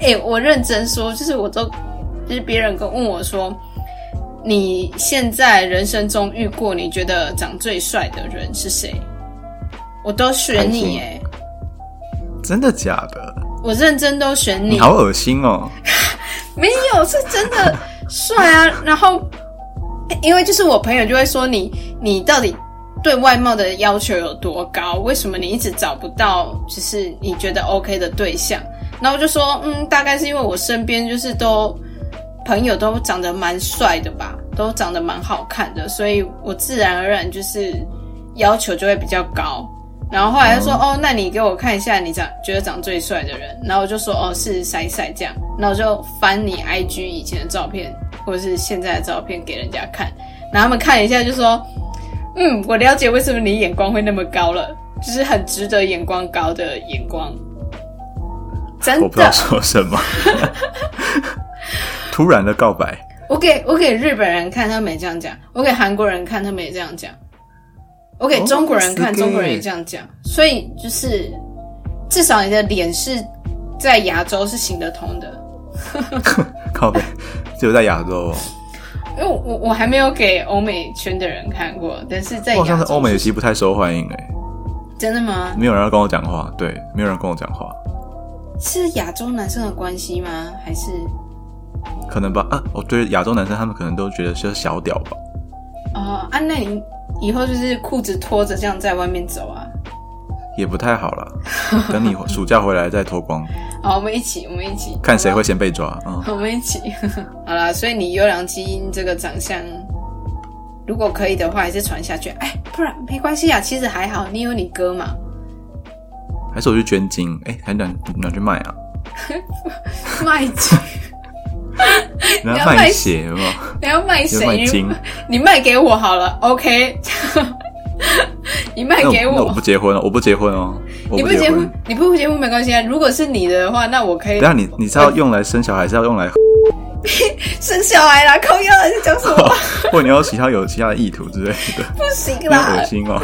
哎、<laughs> 我认真说，就是我都就是别人跟问我说，你现在人生中遇过你觉得长最帅的人是谁？我都选你哎、真的假的？我认真都选你。你好恶心哦！<laughs> 没有，是真的帅啊。<laughs> 然后，因为就是我朋友就会说你，你到底对外貌的要求有多高？为什么你一直找不到就是你觉得 OK 的对象？然后我就说，嗯，大概是因为我身边就是都朋友都长得蛮帅的吧，都长得蛮好看的，所以我自然而然就是要求就会比较高。然后后来他说：“哦，那你给我看一下你长觉得长最帅的人。”然后我就说：“哦，是晒晒这样。”然后我就翻你 IG 以前的照片，或者是现在的照片给人家看。然后他们看一下就说：“嗯，我了解为什么你眼光会那么高了，就是很值得眼光高的眼光。”真我不知道的，说什么。<laughs> 突然的告白，我给我给日本人看，他们也这样讲；我给韩国人看，他们也这样讲；我给中国人看，哦中国人也这样讲。所以就是，至少你的脸是在亚洲是行得通的。<laughs> 告白只有在亚洲、哦。因为我我还没有给欧美圈的人看过，但是在我好像亚洲在欧美其实不太受欢迎哎，真的吗？没有人要跟我讲话，对，没有人跟我讲话，是亚洲男生的关系吗？还是可能吧啊，我对亚洲男生他们可能都觉得是小屌吧，哦啊？那你以后就是裤子脱着这样在外面走啊？也不太好了。<laughs> 等你暑假回来再脱光，好，我们一起，我们一起看谁会先被抓啊、我们一起，<laughs> 好啦，所以你优良基因这个长相，如果可以的话，还是传下去。哎，不然没关系啊，其实还好，你有你哥嘛。还是我去捐精？哎、还拿拿去卖啊？<laughs> 卖精，<laughs> 拿要卖卖血吗？<laughs> 你要卖要谁？你卖给我好了，OK。<laughs> 你卖给那我那我我不，结婚了，我不结婚哦，我你不结结婚，你不结婚没关系啊。如果是你的话，那我可以等一下你你是要用来生小孩，是要用来，生小孩啦。靠腰在讲什么？或者你要其他有其他的意图之类的？不行你啦恶，心哦！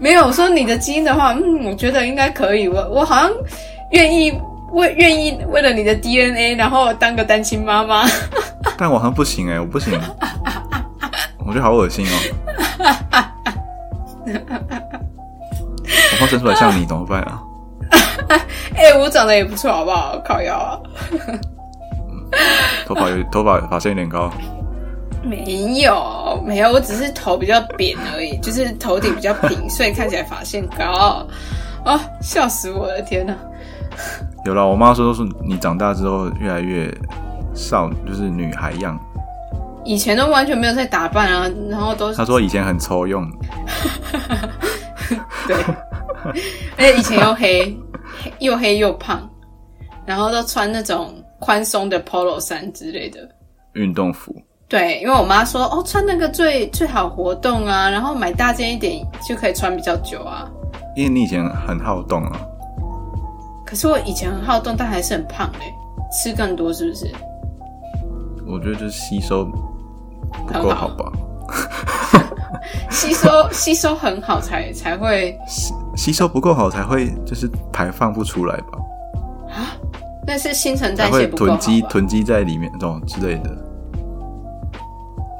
没有我说你的基因的话，嗯，我觉得应该可以。我我好像愿意为愿意为了你的 DNA，然后当个单亲妈妈。<laughs> 但我好像不行哎、我不行，我觉得好恶心哦。我怕生出来像你怎么办啊？<laughs> 哎、我长得也不错，好不好？靠腰啊。头发有头发发线有点高，没有，没有，我只是头比较扁而已，就是头顶比较平，所以看起来发线高。哦，笑死我了！天哪！有了。我妈说都是你长大之后越来越少，就是女孩样。以前都完全没有在打扮啊，然后都她说以前很抽用，<laughs> 对，而且以前又黑，黑 <laughs> 又黑又胖，然后都穿那种宽松的 polo 衫之类的。运动服。对，因为我妈说哦，穿那个最最好活动啊，然后买大件一点就可以穿比较久啊。因为你以前很好动啊，可是我以前很好动，但还是很胖哎、吃更多是不是？我觉得就是吸收不够好吧，<laughs> 吸收吸收很好才才会，吸吸收不够好才会就是排放不出来吧，啊？那是新陈代谢不够好囤积囤积在里面这种之类的。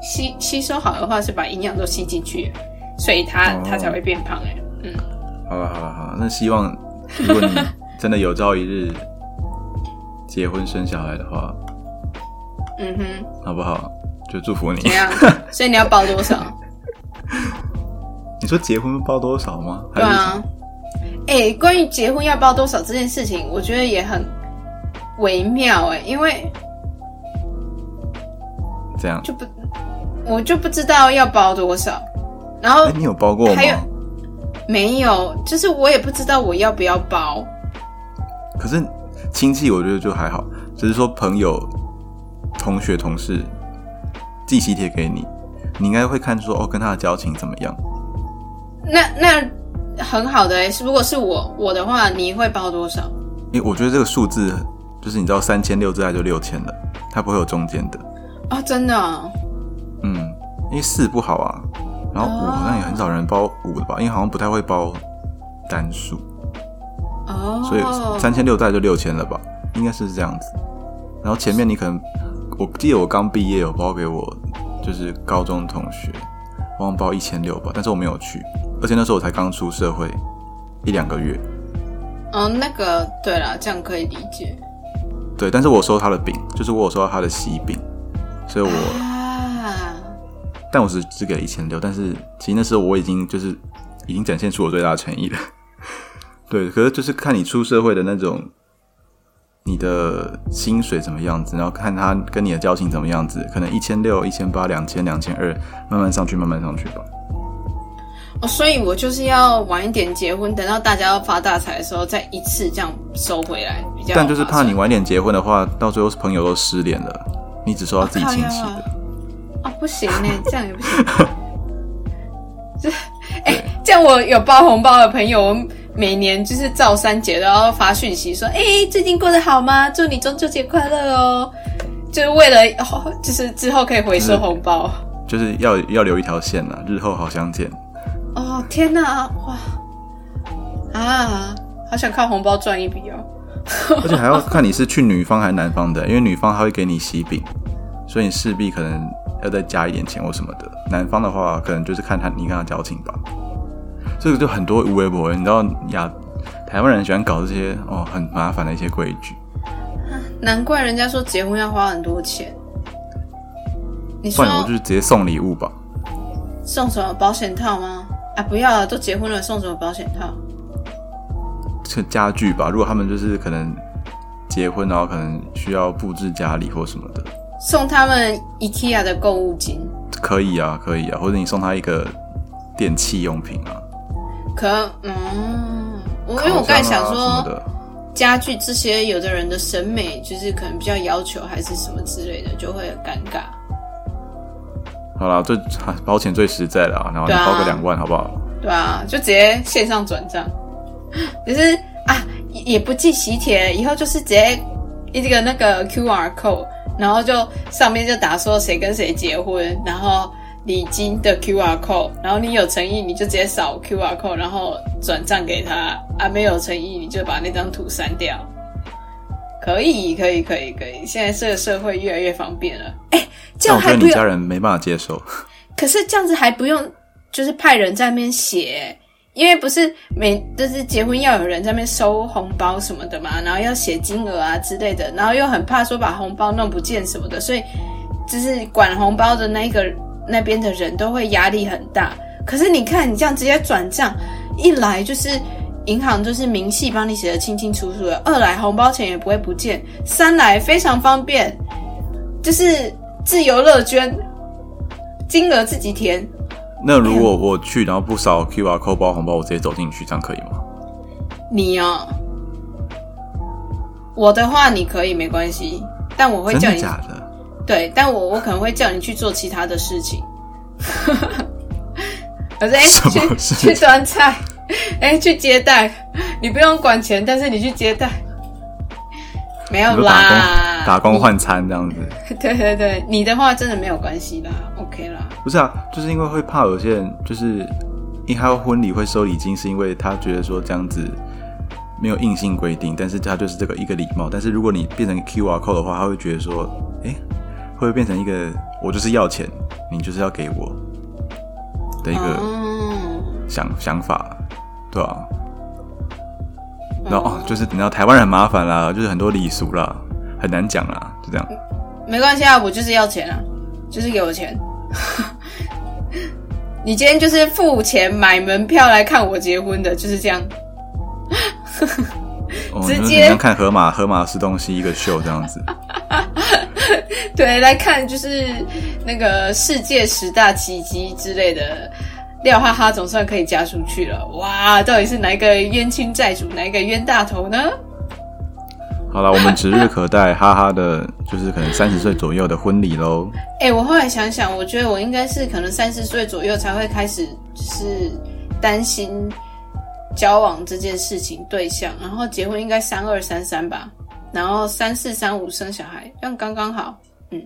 吸吸收好的话是把营养都吸进去，所以它、哦。它才会变胖哎、嗯，好了好了好了，那希望如果你 <laughs> 真的有朝一日结婚生小孩的话，嗯哼，好不好？就祝福你怎。样？所以你要包多少？<laughs> 你说结婚包多少吗？对啊，哎、关于结婚要包多少这件事情，我觉得也很微妙哎、因为这样？就不我就不知道要包多少，然后哎、你有包过吗还？有没有，就是我也不知道我要不要包。可是亲戚我觉得就还好，只是说朋友、同学、同事寄喜帖给你，你应该会看说哦，跟他的交情怎么样？那那很好的哎、是如果是我我的话，你会包多少？因为我觉得这个数字就是你知道三千六之外就六千了，它不会有中间的。哦，真的哦、嗯，因为四不好啊，然后五好像也很少人包五的吧，因为好像不太会包单数，哦，所以三千六再来就六千了吧，应该是这样子。然后前面你可能，我记得我刚毕业有包给我就是高中同学，我好像包一千六吧，但是我没有去，而且那时候我才刚出社会一两个月，哦，那个对了，这样可以理解对，但是我收他的饼，就是我有收到他的喜饼，所以我。啊。但我只只给了一千六，但是其实那时候我已经就是已经展现出我最大的诚意了。对，可是就是看你出社会的那种，你的薪水怎么样子，然后看他跟你的交情怎么样子，可能一千六、一千八、两千、两千二，慢慢上去，慢慢上去吧。哦，所以我就是要晚一点结婚，等到大家要发大财的时候，再一次这样收回来，比较。但就是怕你晚点结婚的话，到最后朋友都失联了，你只收到自己亲戚的啊不行呢，<laughs> 这样也不行。<laughs> 这，<laughs> 哎、这样我有包红包的朋友，我每年就是照三节都要发讯息说，哎、最近过得好吗？祝你中秋节快乐哦。就是为了，哦 <laughs> 就是之后可以回收红包。就是要要留一条线了，日后好相见。哦，天哪，哇，啊，好想靠红包赚一笔哦。<laughs> 而且还要看你是去女方还是男方的，因为女方她会给你喜饼，所以你势必可能要再加一点钱或什么的。男方的话，可能就是看他你跟他交情吧。这个就很多无微博，你知道亚台湾人喜欢搞这些哦很麻烦的一些规矩。难怪人家说结婚要花很多钱。你不说然我就直接送礼物吧。送什么保险套吗？啊，不要了，都结婚了，送什么保险套？这家具吧，如果他们就是可能结婚，然后可能需要布置家里或什么的，送他们 IKEA 的购物金。可以啊，可以啊，或者你送他一个电器用品啊，可能，嗯，我因为我刚才想说，的。家具这些，有的人的审美就是可能比较要求，还是什么之类的，就会很尴尬。好啦，最保险最实在了啊，然后你包个两万好不好？对啊，就直接线上转账，<laughs> 就是啊，也也不寄喜帖，以后就是直接一个那个 QR code，然后就上面就打说谁跟谁结婚，然后礼金的 QR code，然后你有诚意你就直接扫 QR code，然后转账给他啊，没有诚意你就把那张图删掉，可以，可以，可以，可以。现在这个社会越来越方便了。哎，这样还不用，你家人没办法接受。<laughs> 可是这样子还不用，就是派人在那边写，因为不是每就是结婚要有人在那边收红包什么的嘛，然后要写金额啊之类的，然后又很怕说把红包弄不见什么的，所以就是管红包的那一个那边的人都会压力很大。可是你看，你这样直接转账，一来就是银行就是明细帮你写的清清楚楚的，二来红包钱也不会不见，三来非常方便，就是自由乐捐，金额自己填。那如果我去，然后不扫 QR code 包红包，我直接走进去，这样可以吗？你哦，我的话你可以没关系，但我会叫你的假的？对，但我我可能会叫你去做其他的事情。<laughs> 我说哎，去去端菜，哎，去接待，你不用管钱，但是你去接待，没有啦，打工换餐这样子？你 <laughs> 对对对，你的话真的没有关系啦，OK 啦。不是啊，就是因为会怕有些人就是，因为他婚礼会收礼金，是因为他觉得说这样子没有硬性规定，但是他就是这个一个礼貌。但是如果你变成 QR code 的话，他会觉得说，哎、会变成一个我就是要钱，你就是要给我的一个嗯，想、想法，对吧、然后哦，就是等到台湾人很麻烦啦，就是很多礼俗啦，很难讲啦，就这样。没关系啊，我就是要钱啊，就是给我钱。<laughs> 你今天就是付钱买门票来看我结婚的，就是这样。哦，直接看河马河马吃东西一个秀这样子。<laughs> 对，来看就是那个世界十大奇迹之类的，廖哈哈总算可以嫁出去了。哇，到底是哪一个冤亲债主，哪一个冤大头呢？好了，我们指日可待，哈哈的，就是可能三十岁左右的婚礼喽。哎、我后来想想，我觉得我应该是可能三十岁左右才会开始，就是担心交往这件事情对象，然后结婚应该三二三三吧，然后三四三五生小孩，这样刚刚好。嗯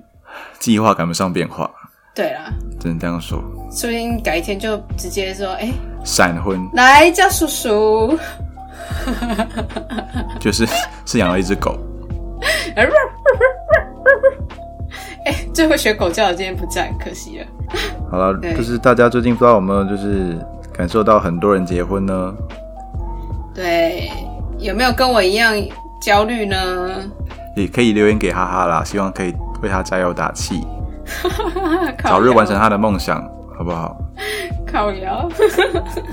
计划赶不上变化，对啦，只能这样说。说不定改天就直接说，哎、闪婚来叫叔叔。<laughs> 就是 <laughs> 是养了一只狗，<laughs> 哎、最会学狗叫的今天不在，可惜了。好了，就是大家最近不知道有没有就是感受到很多人结婚呢？对，有没有跟我一样焦虑呢？也可以留言给哈哈啦，希望可以为他加油打气，<laughs> 早日完成他的梦想，好不好？靠腰。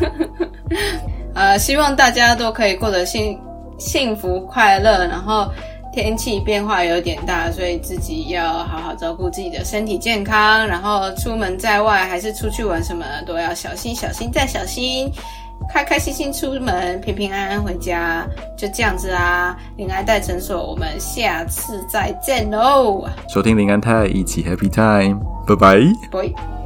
<laughs> 呃，希望大家都可以过得幸幸福快乐，然后天气变化有点大，所以自己要好好照顾自己的身体健康，然后出门在外还是出去玩什么都要小心小心再小心。开开心心出门，平平安安回家，就这样子啦。林安泰诊所，我们下次再见喽，收听林安泰一起 Happy Time，拜拜。拜。